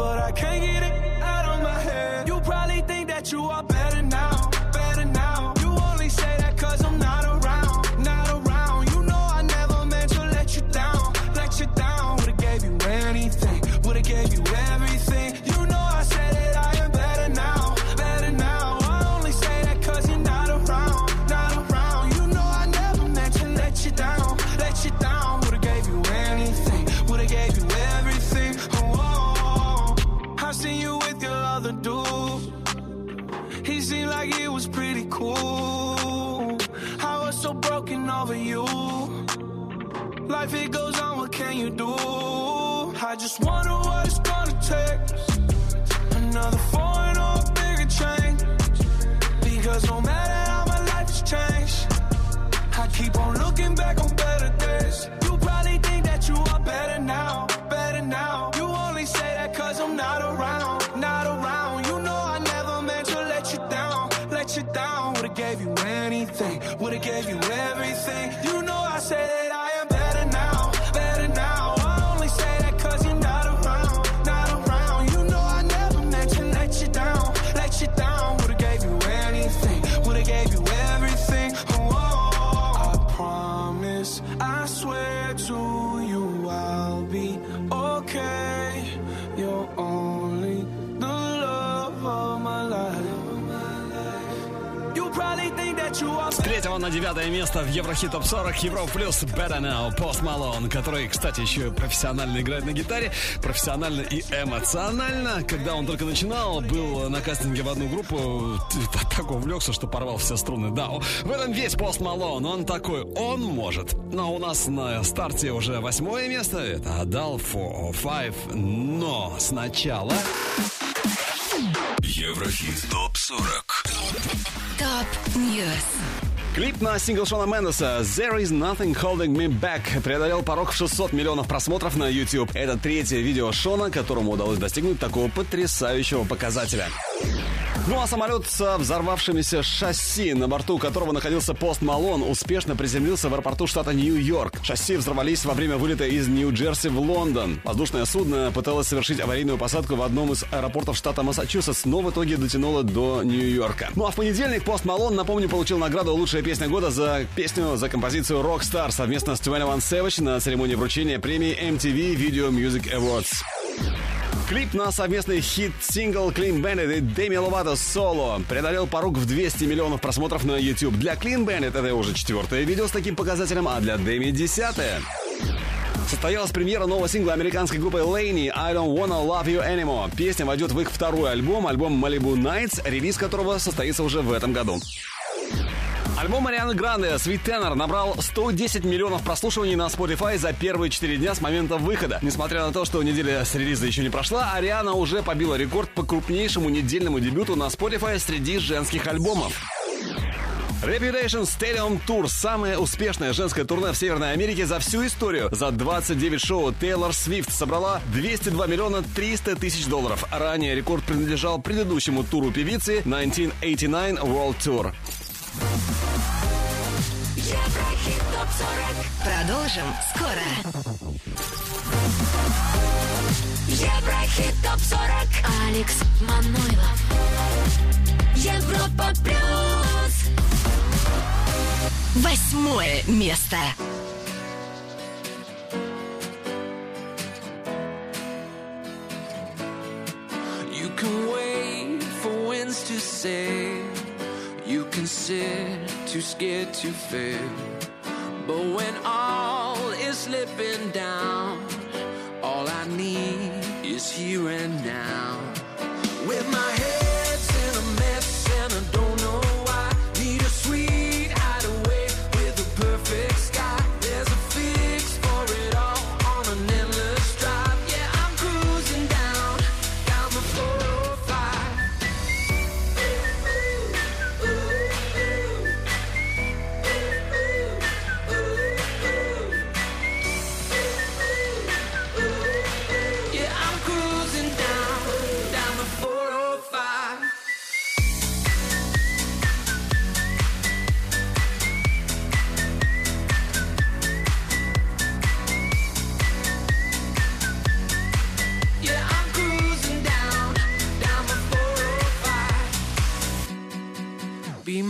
But I can't get it out of my head. You probably think that you are better now, на девятое место в Еврохит Топ 40 Евро плюс Better Now Пост Малон, который, кстати, еще и профессионально играет на гитаре, профессионально и эмоционально. Когда он только начинал, был на кастинге в одну группу, так увлекся, что порвал все струны. Да, в этом весь Пост Малон, он такой, он может. Но у нас на старте уже восьмое место, это отдал 4 5, но сначала... Еврохит ТОП 40 Top News. Клип на сингл Шона Мендеса «There is nothing holding me back» преодолел порог в 600 миллионов просмотров на YouTube. Это третье видео Шона, которому удалось достигнуть такого потрясающего показателя. Ну а самолет со взорвавшимися шасси, на борту которого находился Post Malone, успешно приземлился в аэропорту штата Нью-Йорк. Шасси взорвались во время вылета из Нью-Джерси в Лондон. Воздушное судно пыталось совершить аварийную посадку в одном из аэропортов штата Массачусетс, но в итоге дотянуло до Нью-Йорка. Ну а в понедельник Post Malone, напомню, получил награду «Лучшая песня года» за песню за композицию «Rockstar» совместно с 21 Savage на церемонии вручения премии MTV Video Music Awards. Клип на совместный хит-сингл Clean Bandit и Деми Ловато «Solo» преодолел порог в 200 миллионов просмотров на YouTube. Для Clean Bandit это уже четвертое видео с таким показателем, а для Деми десятое. Состоялась премьера нового сингла американской группы LANY «I Don't Wanna Love You Anymore». Песня войдет в их второй альбом, альбом Malibu Nights, релиз которого состоится уже в этом году. Альбом Арианы Гранде «Sweetener» набрал 110 миллионов прослушиваний на Spotify за первые 4 дня с момента выхода. Несмотря на то, что неделя с релиза еще не прошла, Ариана уже побила рекорд по крупнейшему недельному дебюту на Spotify среди женских альбомов. Reputation Stadium Tour – самое успешное женское турне в Северной Америке за всю историю. За 29 шоу Тейлор Свифт собрала 202 миллиона 300 тысяч долларов. Ранее рекорд принадлежал предыдущему туру певицы 1989 World Tour. Продолжим скоро. Еврохит ТОП-40. Алекс Манойлов. Европа Плюс. Восьмое место. You can wait for winds to sail. You can sit too scared to fail. But when all is slipping down, all I need is here and now.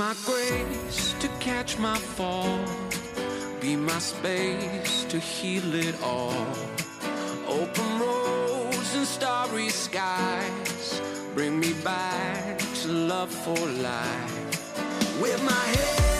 My grace to catch my fall. Be my space to heal it all. Open roads and starry skies. Bring me back to love for life. With my head's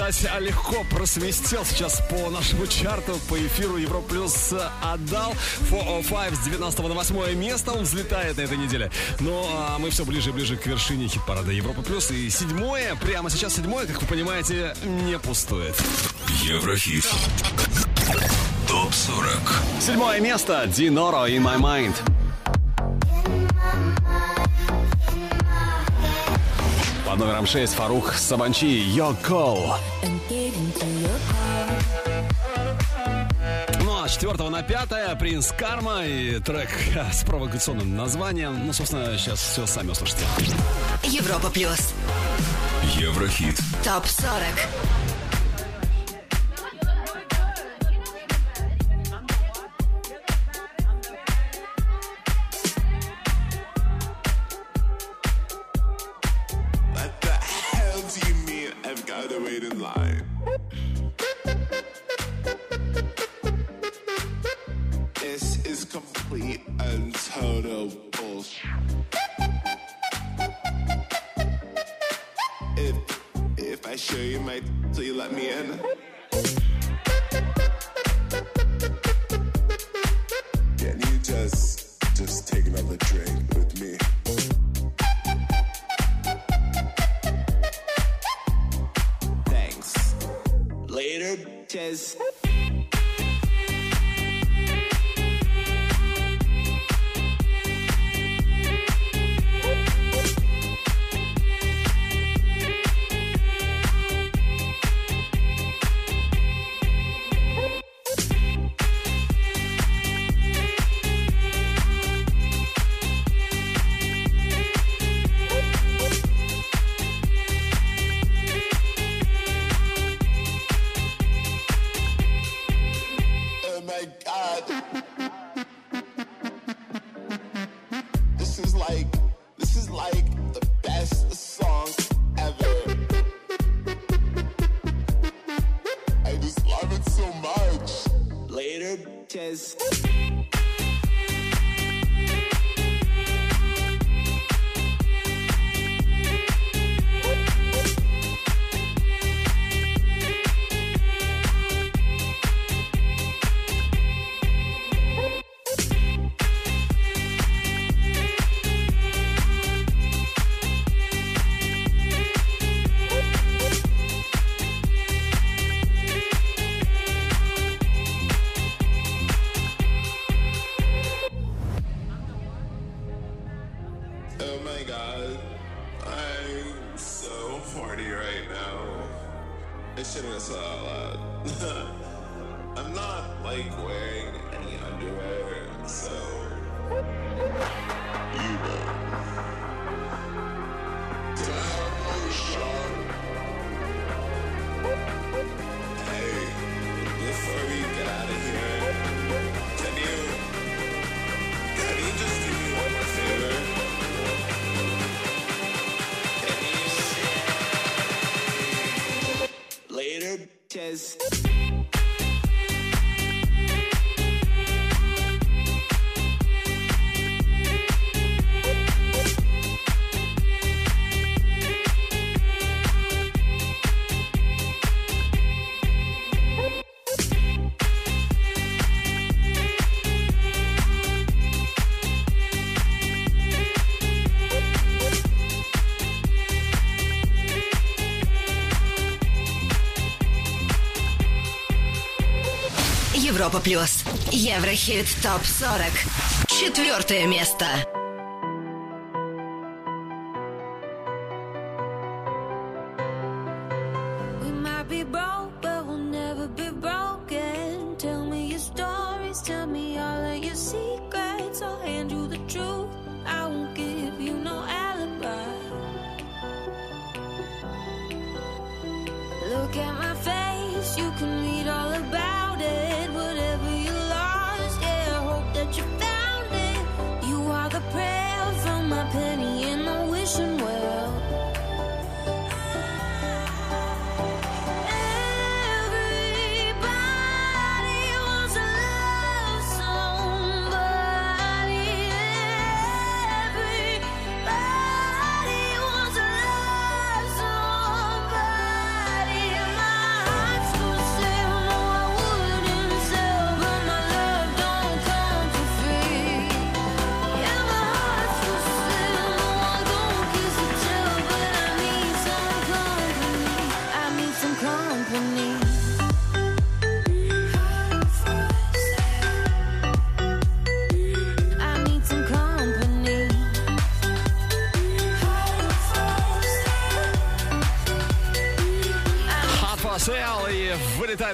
Можно сказать, легко просвистел сейчас по нашему чарту, по эфиру Европа Плюс отдал. 405 с 19 на 8 место он взлетает на этой неделе. Ну, а мы все ближе и ближе к вершине хит-парада Европа Плюс. И седьмое, прямо сейчас седьмое, как вы понимаете, не пустует. Еврохит. Топ 40. Седьмое место. Диноро in my mind. По номерам 6 Фарух Сабанчи «Your Call». Ну а с 4 на 5 «Принц Карма» и трек (laughs) с провокационным названием. Ну, собственно, сейчас все сами услышите. Европа плюс. Еврохит. Топ 40. Европа плюс. Еврохит топ 40. Четвертое место.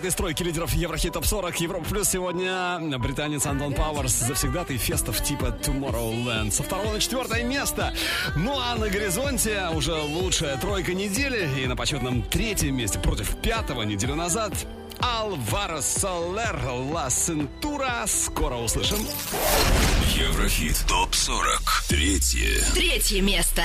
этой стройки лидеров Еврохит Топ 40 Европа Плюс сегодня британец Антон Пауэрс завсегдатый фестов типа Tomorrowland. Со второго на четвертое место. Ну а на горизонте уже лучшая тройка недели и на почетном третьем месте против пятого неделю назад Алваро Солер Ла Сентура. Скоро услышим. Еврохит ТОП-40. Третье. Третье место.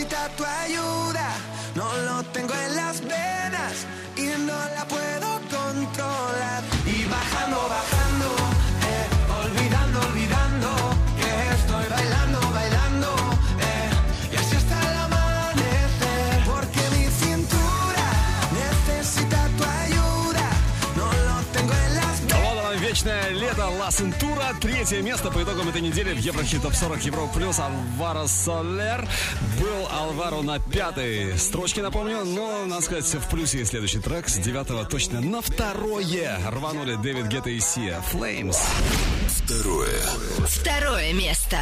necesitas лето Ла Сентура. Третье место по итогам этой недели в Еврохит Топ 40 Европа Плюс. Алваро Солер. Был Алваро на пятой строчке, напомню. Но, надо сказать, в плюсе следующий трек. С девятого точно на второе рванули Дэвид Гетта и Сия. Flames. Второе. Второе место.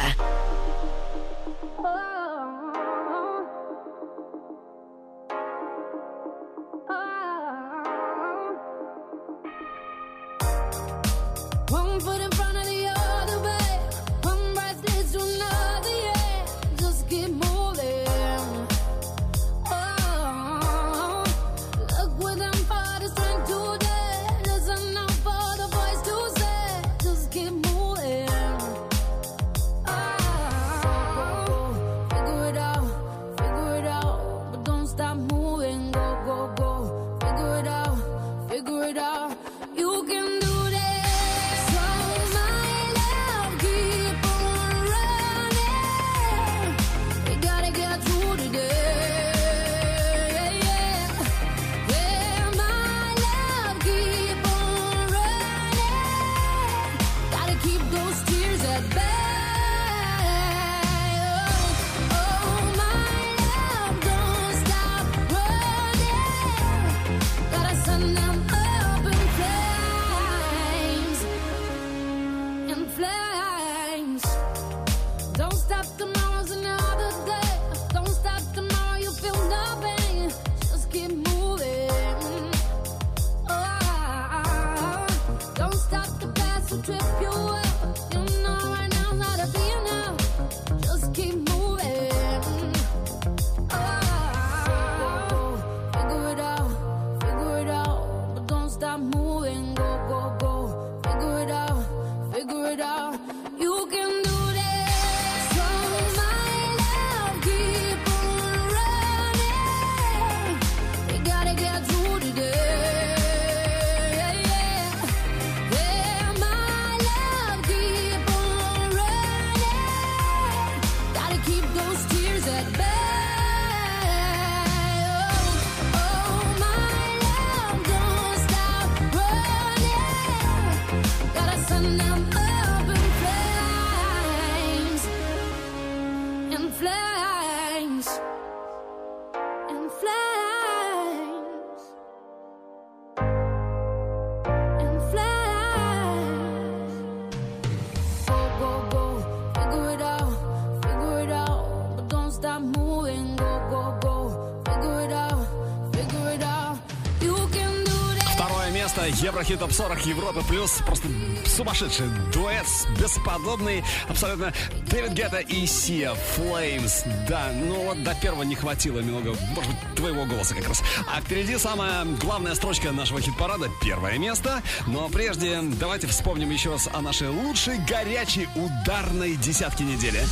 Еврохит Топ 40 Европы Плюс. Просто сумасшедший дуэт, бесподобный. Абсолютно Дэвид Гетта и Сия Flames. Да, ну вот до первого не хватило немного, может быть, твоего голоса как раз. А впереди самая главная строчка нашего хит-парада. Первое место. Но прежде давайте вспомним еще раз о нашей лучшей горячей ударной десятке недели.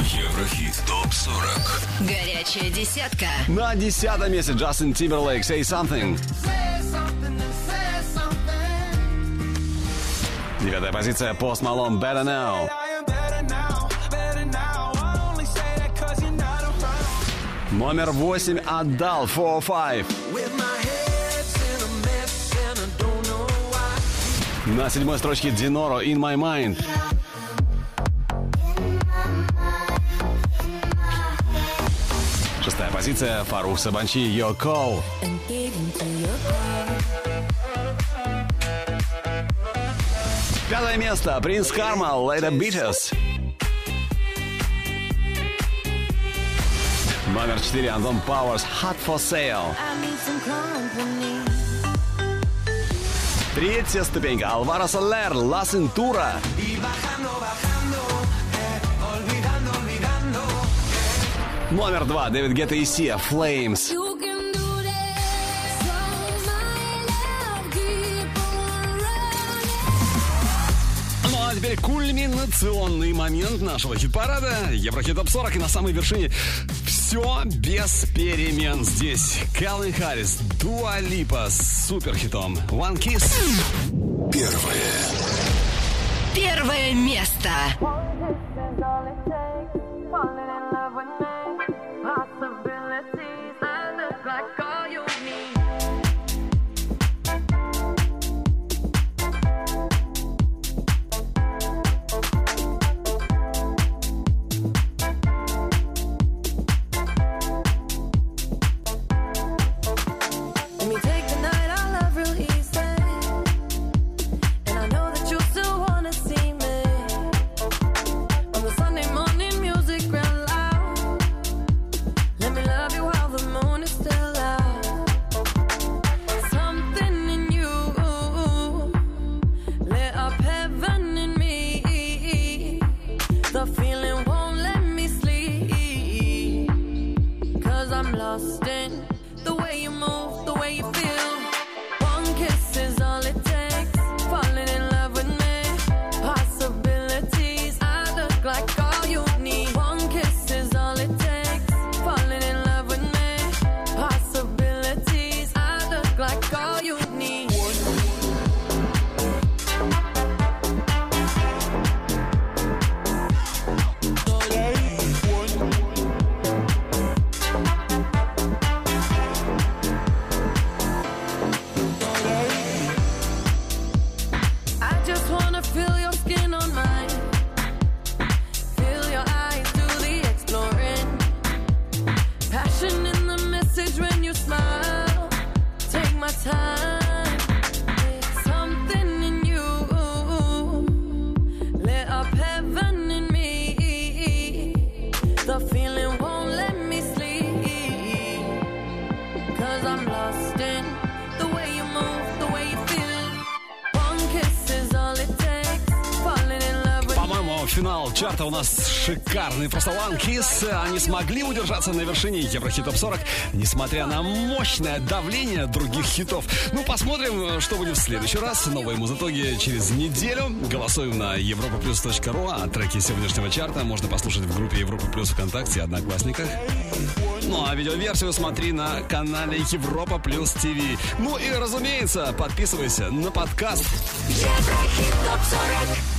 Еврохит ТОП-40 Горячая десятка. На десятом месте Джастин Тимберлейк Say Something. Позиция Пост Малон Better Now. Номер восемь Отдал 4-5. На седьмой строчке Диноро In My Mind. Шестая позиция Фарух Сабанчи Your Call. Пятое место Принц Карма Let It Beat Us. Номер 4 Антон Пауэрс Hot for Sale. Третья ступенька Алваро Солер olvidando, olvidando. Номер два Дэвид Гетта и Сия Flames. Кульминационный момент нашего хит-парада. Еврохит Топ 40 и на самой вершине все без перемен. Здесь Калвин Харрис, Дуа Липа с суперхитом One Kiss. Первое. Первое место. Let шикарный. Просто One Kiss они смогли удержаться на вершине Еврохит Топ 40, несмотря на мощное давление других хитов. Ну, посмотрим, что будет в следующий раз. Новые музытоги через неделю. Голосуем на europaplus.ru, а треки сегодняшнего чарта можно послушать в группе Европа Плюс ВКонтакте и Одноклассниках. Ну а видеоверсию смотри на канале Европа Плюс ТВ. Ну и разумеется, подписывайся на подкаст. Еврохит топ 40.